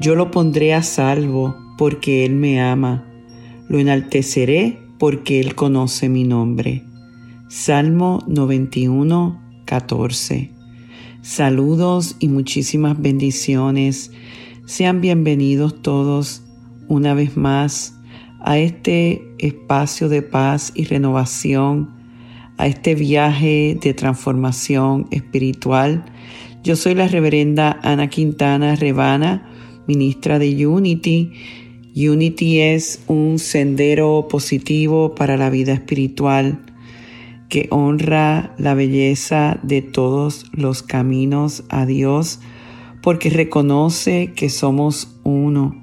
yo lo pondré a salvo porque Él me ama. Lo enalteceré porque Él conoce mi nombre. Salmo 91, 14. Saludos y muchísimas bendiciones. Sean bienvenidos todos una vez más a este espacio de paz y renovación, a este viaje de transformación espiritual. Yo soy la reverenda Ana Quintana Rebana ministra de Unity. Unity es un sendero positivo para la vida espiritual que honra la belleza de todos los caminos a Dios porque reconoce que somos uno.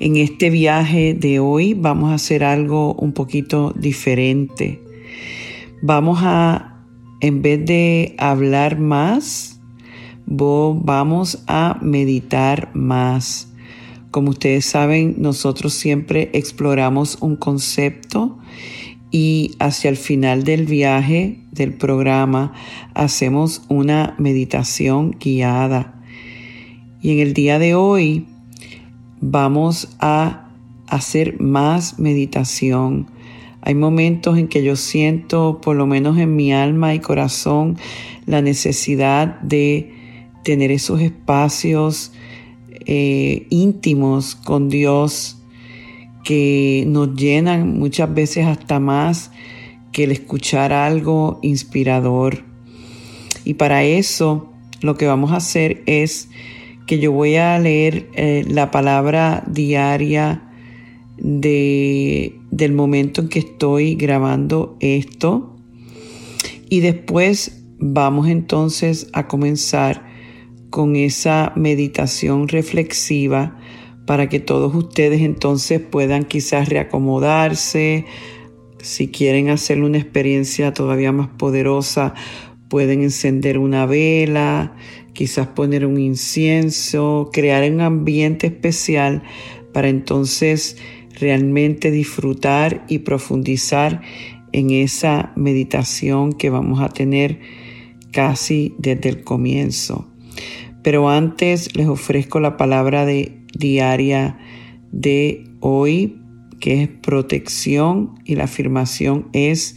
En este viaje de hoy vamos a hacer algo un poquito diferente. Vamos a, en vez de hablar más, vamos a meditar más. Como ustedes saben, nosotros siempre exploramos un concepto y hacia el final del viaje del programa hacemos una meditación guiada. Y en el día de hoy vamos a hacer más meditación. Hay momentos en que yo siento, por lo menos en mi alma y corazón, la necesidad de tener esos espacios eh, íntimos con Dios que nos llenan muchas veces hasta más que el escuchar algo inspirador. Y para eso lo que vamos a hacer es que yo voy a leer eh, la palabra diaria de, del momento en que estoy grabando esto. Y después vamos entonces a comenzar con esa meditación reflexiva para que todos ustedes entonces puedan quizás reacomodarse. Si quieren hacer una experiencia todavía más poderosa, pueden encender una vela, quizás poner un incienso, crear un ambiente especial para entonces realmente disfrutar y profundizar en esa meditación que vamos a tener casi desde el comienzo. Pero antes les ofrezco la palabra de diaria de hoy, que es protección y la afirmación es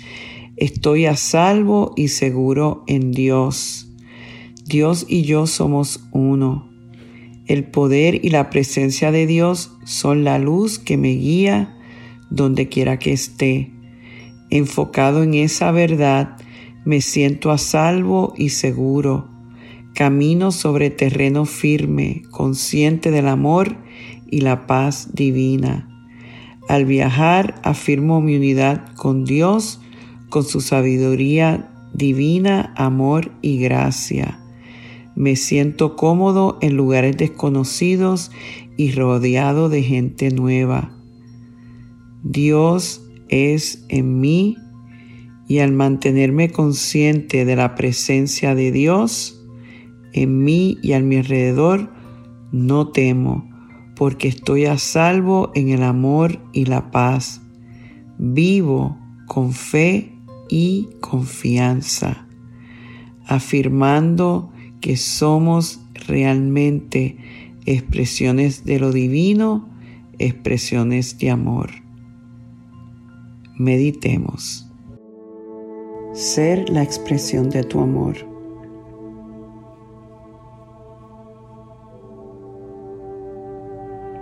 estoy a salvo y seguro en Dios. Dios y yo somos uno. El poder y la presencia de Dios son la luz que me guía donde quiera que esté. Enfocado en esa verdad, me siento a salvo y seguro Camino sobre terreno firme, consciente del amor y la paz divina. Al viajar afirmo mi unidad con Dios, con su sabiduría divina, amor y gracia. Me siento cómodo en lugares desconocidos y rodeado de gente nueva. Dios es en mí y al mantenerme consciente de la presencia de Dios, en mí y a mi alrededor, no temo, porque estoy a salvo en el amor y la paz. Vivo con fe y confianza, afirmando que somos realmente expresiones de lo divino, expresiones de amor. Meditemos. Ser la expresión de tu amor.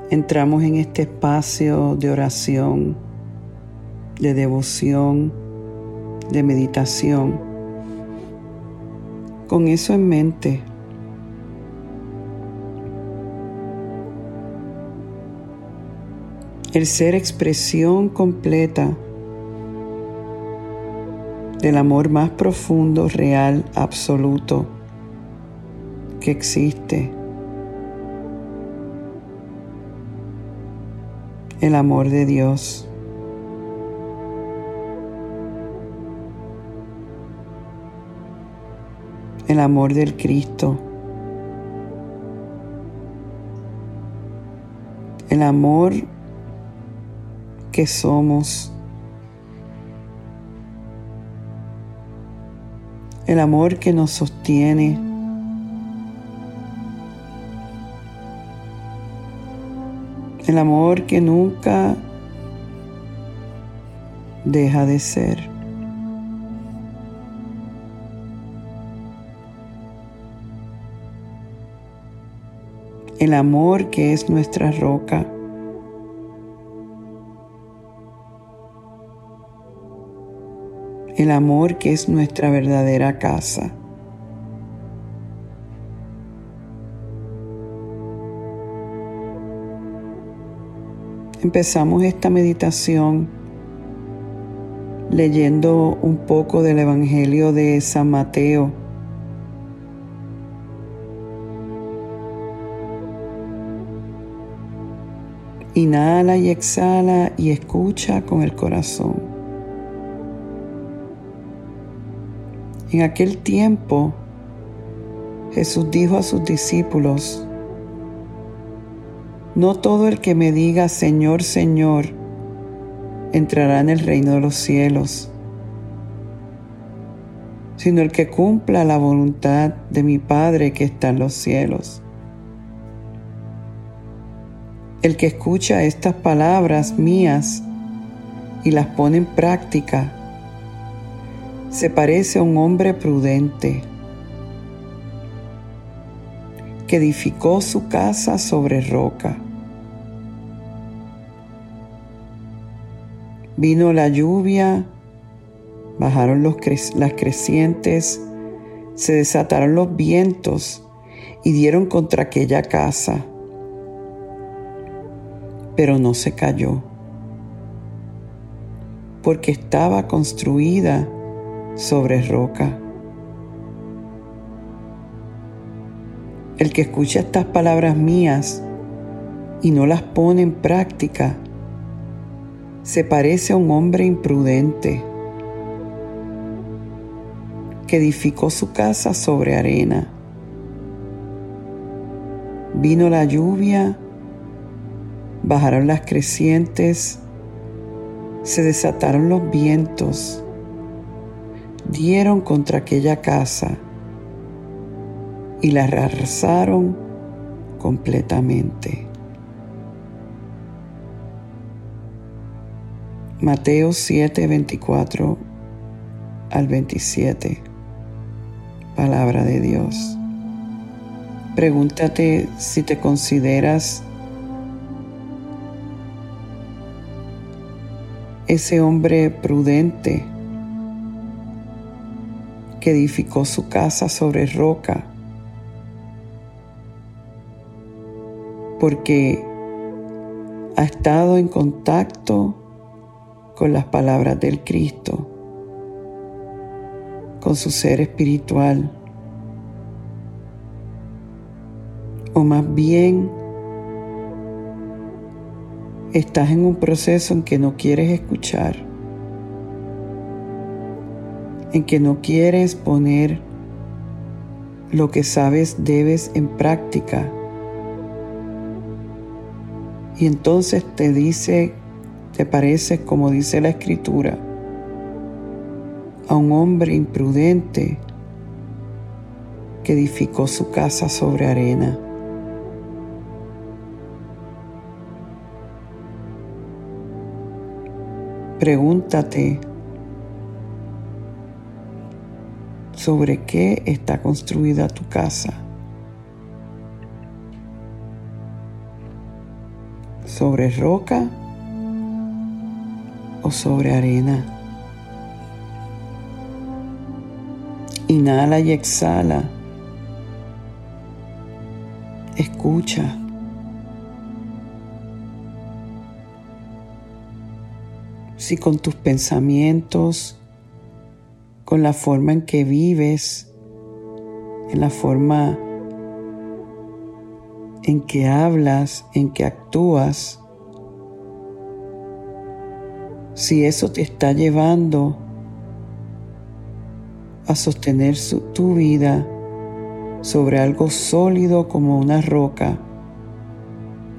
Entramos en este espacio de oración de devoción, de meditación. Con eso en mente, el ser expresión completa del amor más profundo, real, absoluto que existe. El amor de Dios. El amor del Cristo. El amor que somos. El amor que nos sostiene. El amor que nunca deja de ser. El amor que es nuestra roca. el amor que es nuestra verdadera casa. Empezamos esta meditación leyendo un poco del Evangelio de San Mateo. Inhala y exhala y escucha con el corazón. En aquel tiempo Jesús dijo a sus discípulos, no todo el que me diga Señor, Señor, entrará en el reino de los cielos, sino el que cumpla la voluntad de mi Padre que está en los cielos. El que escucha estas palabras mías y las pone en práctica, se parece a un hombre prudente que edificó su casa sobre roca. Vino la lluvia, bajaron las crecientes, se desataron los vientos y dieron contra aquella casa, pero no se cayó, porque estaba construida sobre roca. El que escucha estas palabras mías y no las pone en práctica, se parece a un hombre imprudente que edificó su casa sobre arena. Vino la lluvia, bajaron las crecientes, se desataron los vientos dieron contra aquella casa y la arrasaron completamente. Mateo 7, 24 al 27. Palabra de Dios. Pregúntate si te consideras ese hombre prudente que edificó su casa sobre roca, porque ha estado en contacto con las palabras del Cristo, con su ser espiritual, o más bien estás en un proceso en que no quieres escuchar en que no quieres poner lo que sabes debes en práctica. Y entonces te dice, te parece como dice la escritura, a un hombre imprudente que edificó su casa sobre arena. Pregúntate, sobre qué está construida tu casa. ¿Sobre roca o sobre arena. Inhala y exhala. Escucha. Si con tus pensamientos, con la forma en que vives, en la forma en que hablas, en que actúas, si eso te está llevando a sostener tu vida sobre algo sólido como una roca,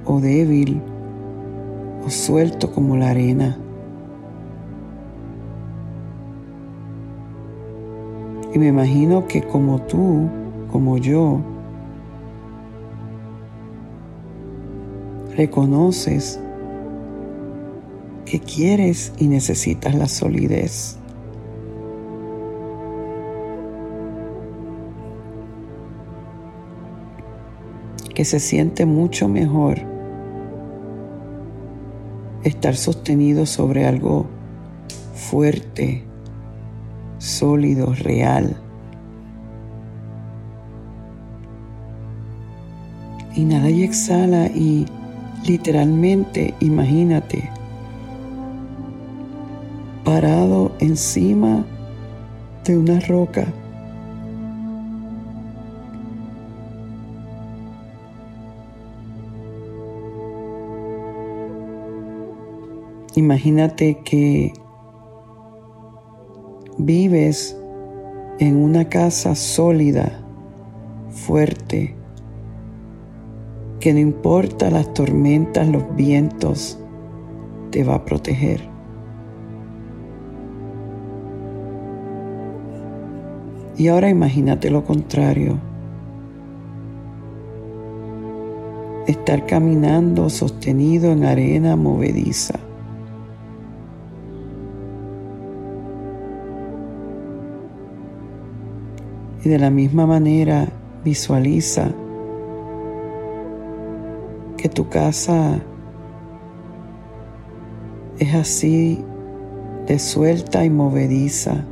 o débil, o suelto como la arena. Y me imagino que como tú, como yo, reconoces que quieres y necesitas la solidez. Que se siente mucho mejor estar sostenido sobre algo fuerte, sólido, real. Inhala y exhala y literalmente imagínate parado encima de una roca. Imagínate que vives en una casa sólida, fuerte, que no importa las tormentas, los vientos, te va a proteger. Y ahora imagínate lo contrario. Estar caminando sostenido en arena movediza. Y de la misma manera visualiza que tu casa es así de suelta y movediza.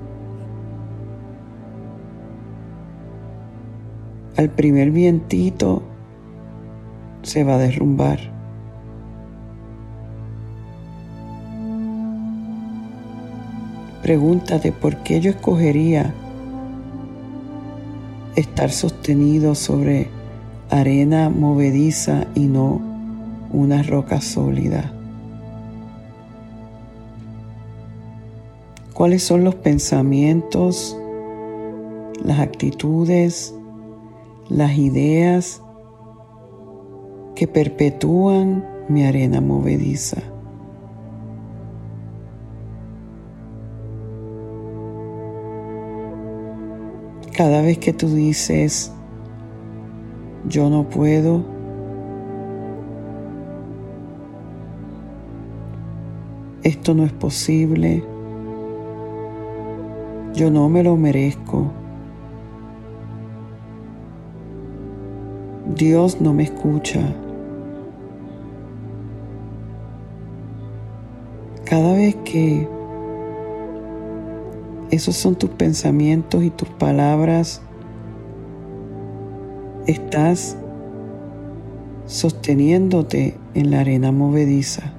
Al primer vientito se va a derrumbar. Pregúntate por qué yo escogería estar sostenido sobre arena movediza y no una roca sólida. ¿Cuáles son los pensamientos, las actitudes, las ideas que perpetúan mi arena movediza? Cada vez que tú dices, yo no puedo, esto no es posible, yo no me lo merezco, Dios no me escucha. Cada vez que esos son tus pensamientos y tus palabras, estás sosteniéndote en la arena movediza.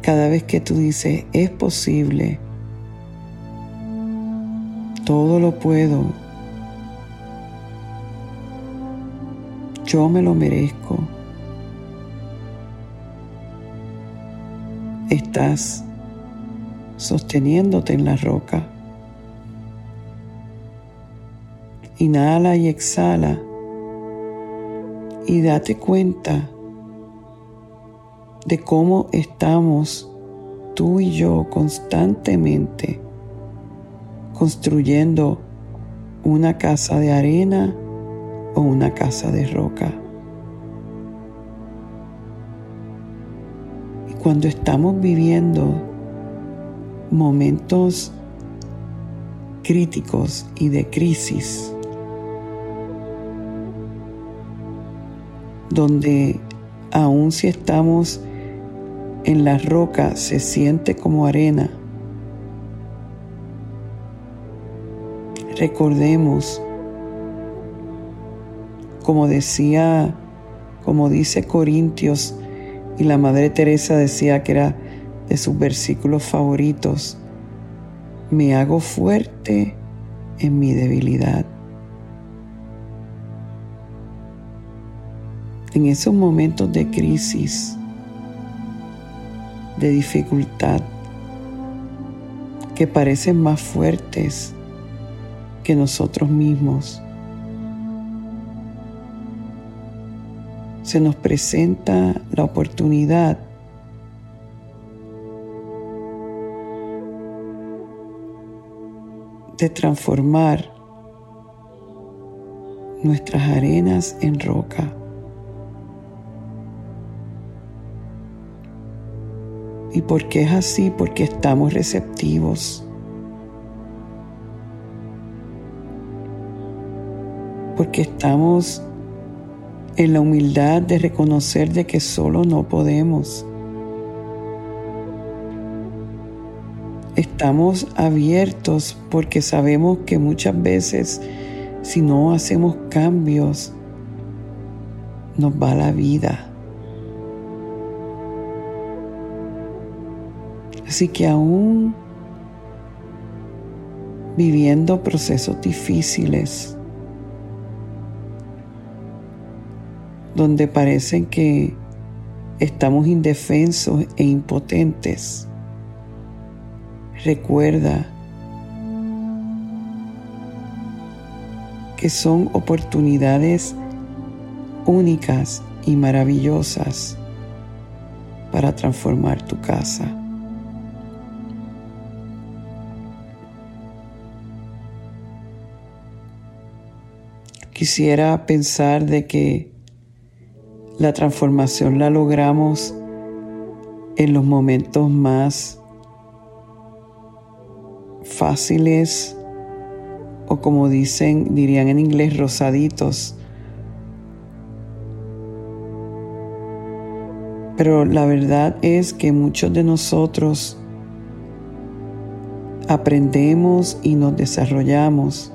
Cada vez que tú dices, es posible, todo lo puedo, yo me lo merezco, estás sosteniéndote en la roca. Inhala y exhala y date cuenta de cómo estamos tú y yo constantemente construyendo una casa de arena o una casa de roca. Y cuando estamos viviendo momentos críticos y de crisis, donde aun si estamos en la roca, se siente como arena. Recordemos, como decía, como dice Corintios, y la Madre Teresa decía que era de sus versículos favoritos, me hago fuerte en mi debilidad. En esos momentos de crisis, de dificultad, que parecen más fuertes que nosotros mismos, se nos presenta la oportunidad de transformar nuestras arenas en roca. ¿Y por qué es así? Porque estamos receptivos. Porque estamos en la humildad de reconocer de que solo no podemos. Estamos abiertos porque sabemos que muchas veces si no hacemos cambios, nos va la vida. Así que aún viviendo procesos difíciles, donde parecen que estamos indefensos e impotentes, recuerda que son oportunidades únicas y maravillosas para transformar tu casa. Quisiera pensar de que la transformación la logramos en los momentos más fáciles o como dicen, dirían en inglés, rosaditos. Pero la verdad es que muchos de nosotros aprendemos y nos desarrollamos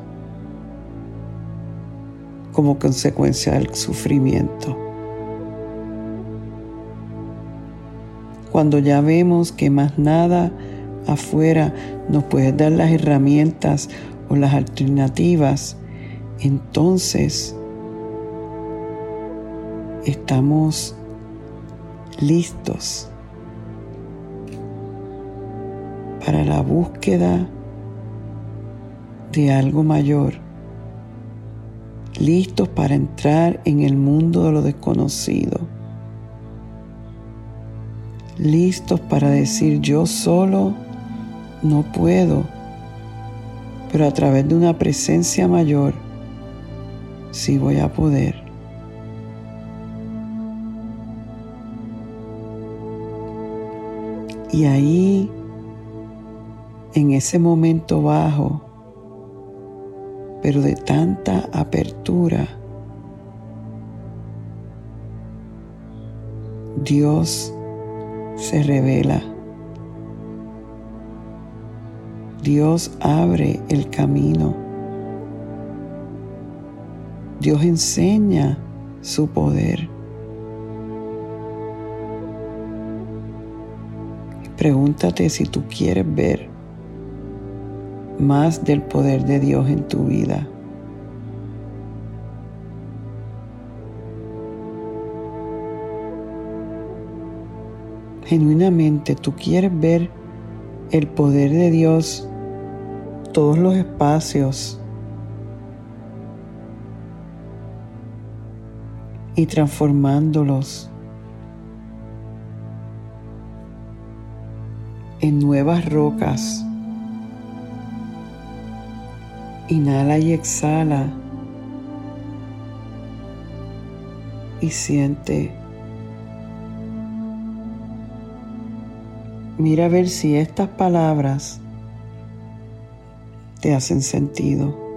como consecuencia del sufrimiento. Cuando ya vemos que más nada afuera nos puede dar las herramientas o las alternativas, entonces estamos listos para la búsqueda de algo mayor, listos para entrar en el mundo de lo desconocido, listos para decir yo solo no puedo pero a través de una presencia mayor sí voy a poder. Y ahí, en ese momento bajo, pero de tanta apertura, Dios se revela. Dios abre el camino. Dios enseña su poder. Pregúntate si tú quieres ver más del poder de Dios en tu vida. Genuinamente tú quieres ver el poder de Dios todos los espacios y transformándolos en nuevas rocas. Inhala y exhala y siente. Mira a ver si estas palabras te hacen sentido.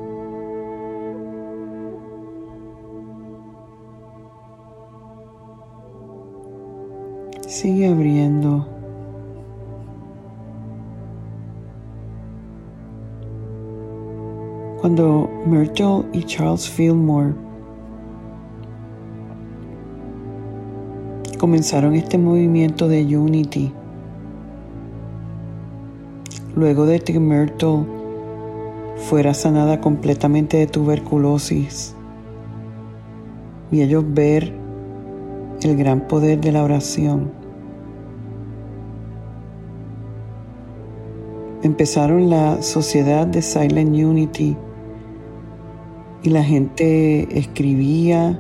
Sigue abriendo. Cuando Myrtle y Charles Fillmore comenzaron este movimiento de Unity, luego de que Myrtle fuera sanada completamente de tuberculosis y ellos ver el gran poder de la oración. Empezaron la sociedad de Silent Unity y la gente escribía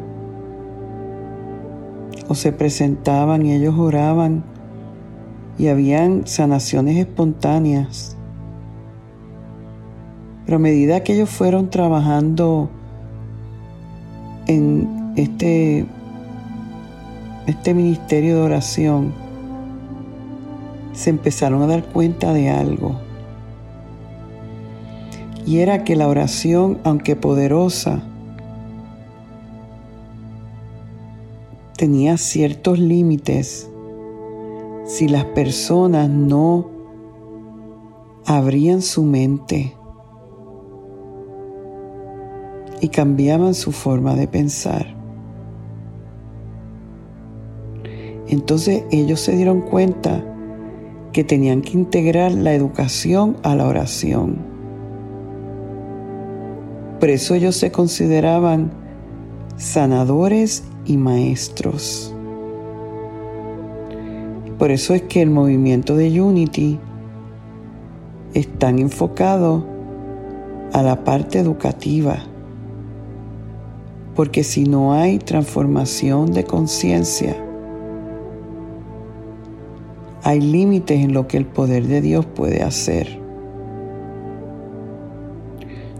o se presentaban y ellos oraban y habían sanaciones espontáneas. Pero a medida que ellos fueron trabajando en este, este ministerio de oración, se empezaron a dar cuenta de algo. Y era que la oración, aunque poderosa, tenía ciertos límites si las personas no abrían su mente y cambiaban su forma de pensar. Entonces ellos se dieron cuenta que tenían que integrar la educación a la oración. Por eso ellos se consideraban sanadores y maestros. Por eso es que el movimiento de Unity es tan enfocado a la parte educativa, porque si no hay transformación de conciencia, hay límites en lo que el poder de Dios puede hacer.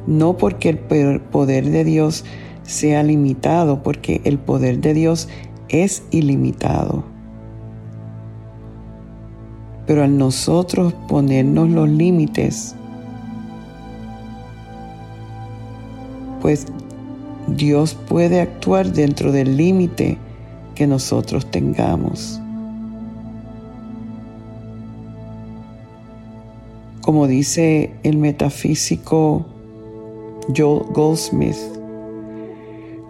No porque el poder de Dios sea limitado, porque el poder de Dios es ilimitado. Pero al nosotros ponernos los límites, pues Dios puede actuar dentro del límite que nosotros tengamos. Como dice el metafísico Joel Goldsmith,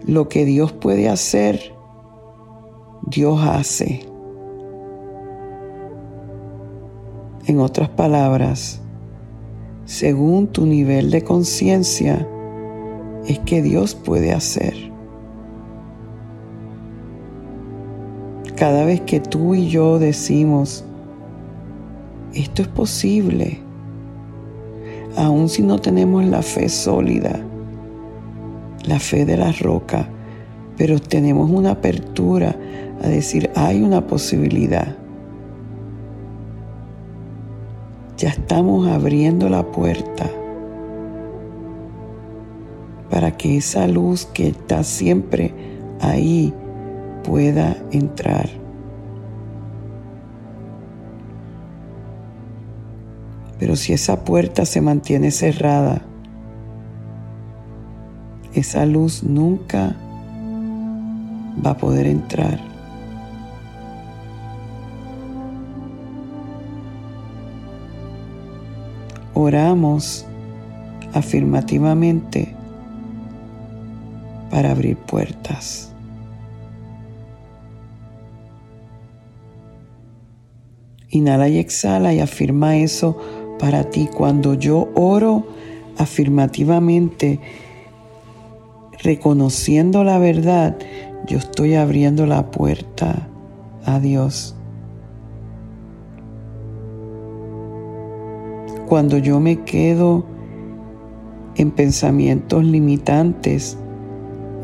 lo que Dios puede hacer, Dios hace. En otras palabras, según tu nivel de conciencia, es que Dios puede hacer. Cada vez que tú y yo decimos, esto es posible, aun si no tenemos la fe sólida, la fe de la roca, pero tenemos una apertura a decir, hay una posibilidad. ya estamos abriendo la puerta para que esa luz que está siempre ahí pueda entrar. Pero si esa puerta se mantiene cerrada, esa luz nunca va a poder entrar. oramos afirmativamente para abrir puertas. Inhala y exhala y afirma eso para ti. Cuando yo oro afirmativamente, reconociendo la verdad, yo estoy abriendo la puerta a Dios. Cuando yo me quedo en pensamientos limitantes,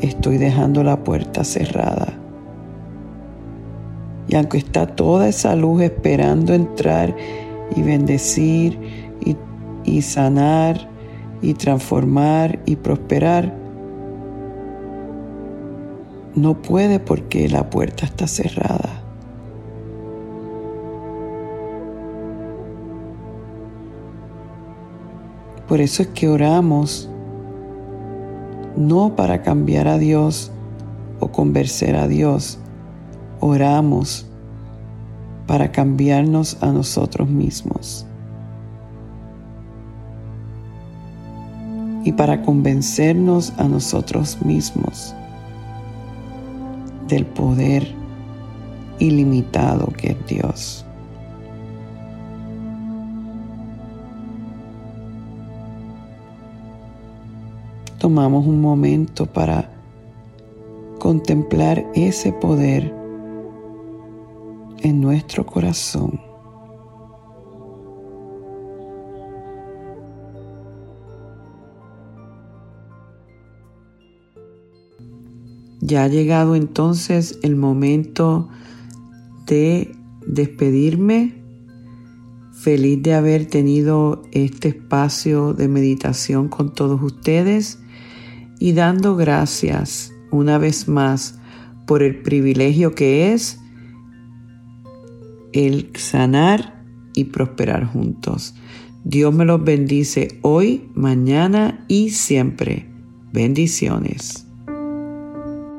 estoy dejando la puerta cerrada. Y aunque está toda esa luz esperando entrar y bendecir y, sanar y transformar y prosperar, no puede porque la puerta está cerrada. Por eso es que oramos, no para cambiar a Dios o convencer a Dios, oramos para cambiarnos a nosotros mismos y para convencernos a nosotros mismos del poder ilimitado que es Dios. Tomamos un momento para contemplar ese poder en nuestro corazón. Ya ha llegado entonces el momento de despedirme. Feliz de haber tenido este espacio de meditación con todos ustedes y dando gracias una vez más por el privilegio que es el sanar y prosperar juntos. Dios me los bendice hoy, mañana y siempre. Bendiciones.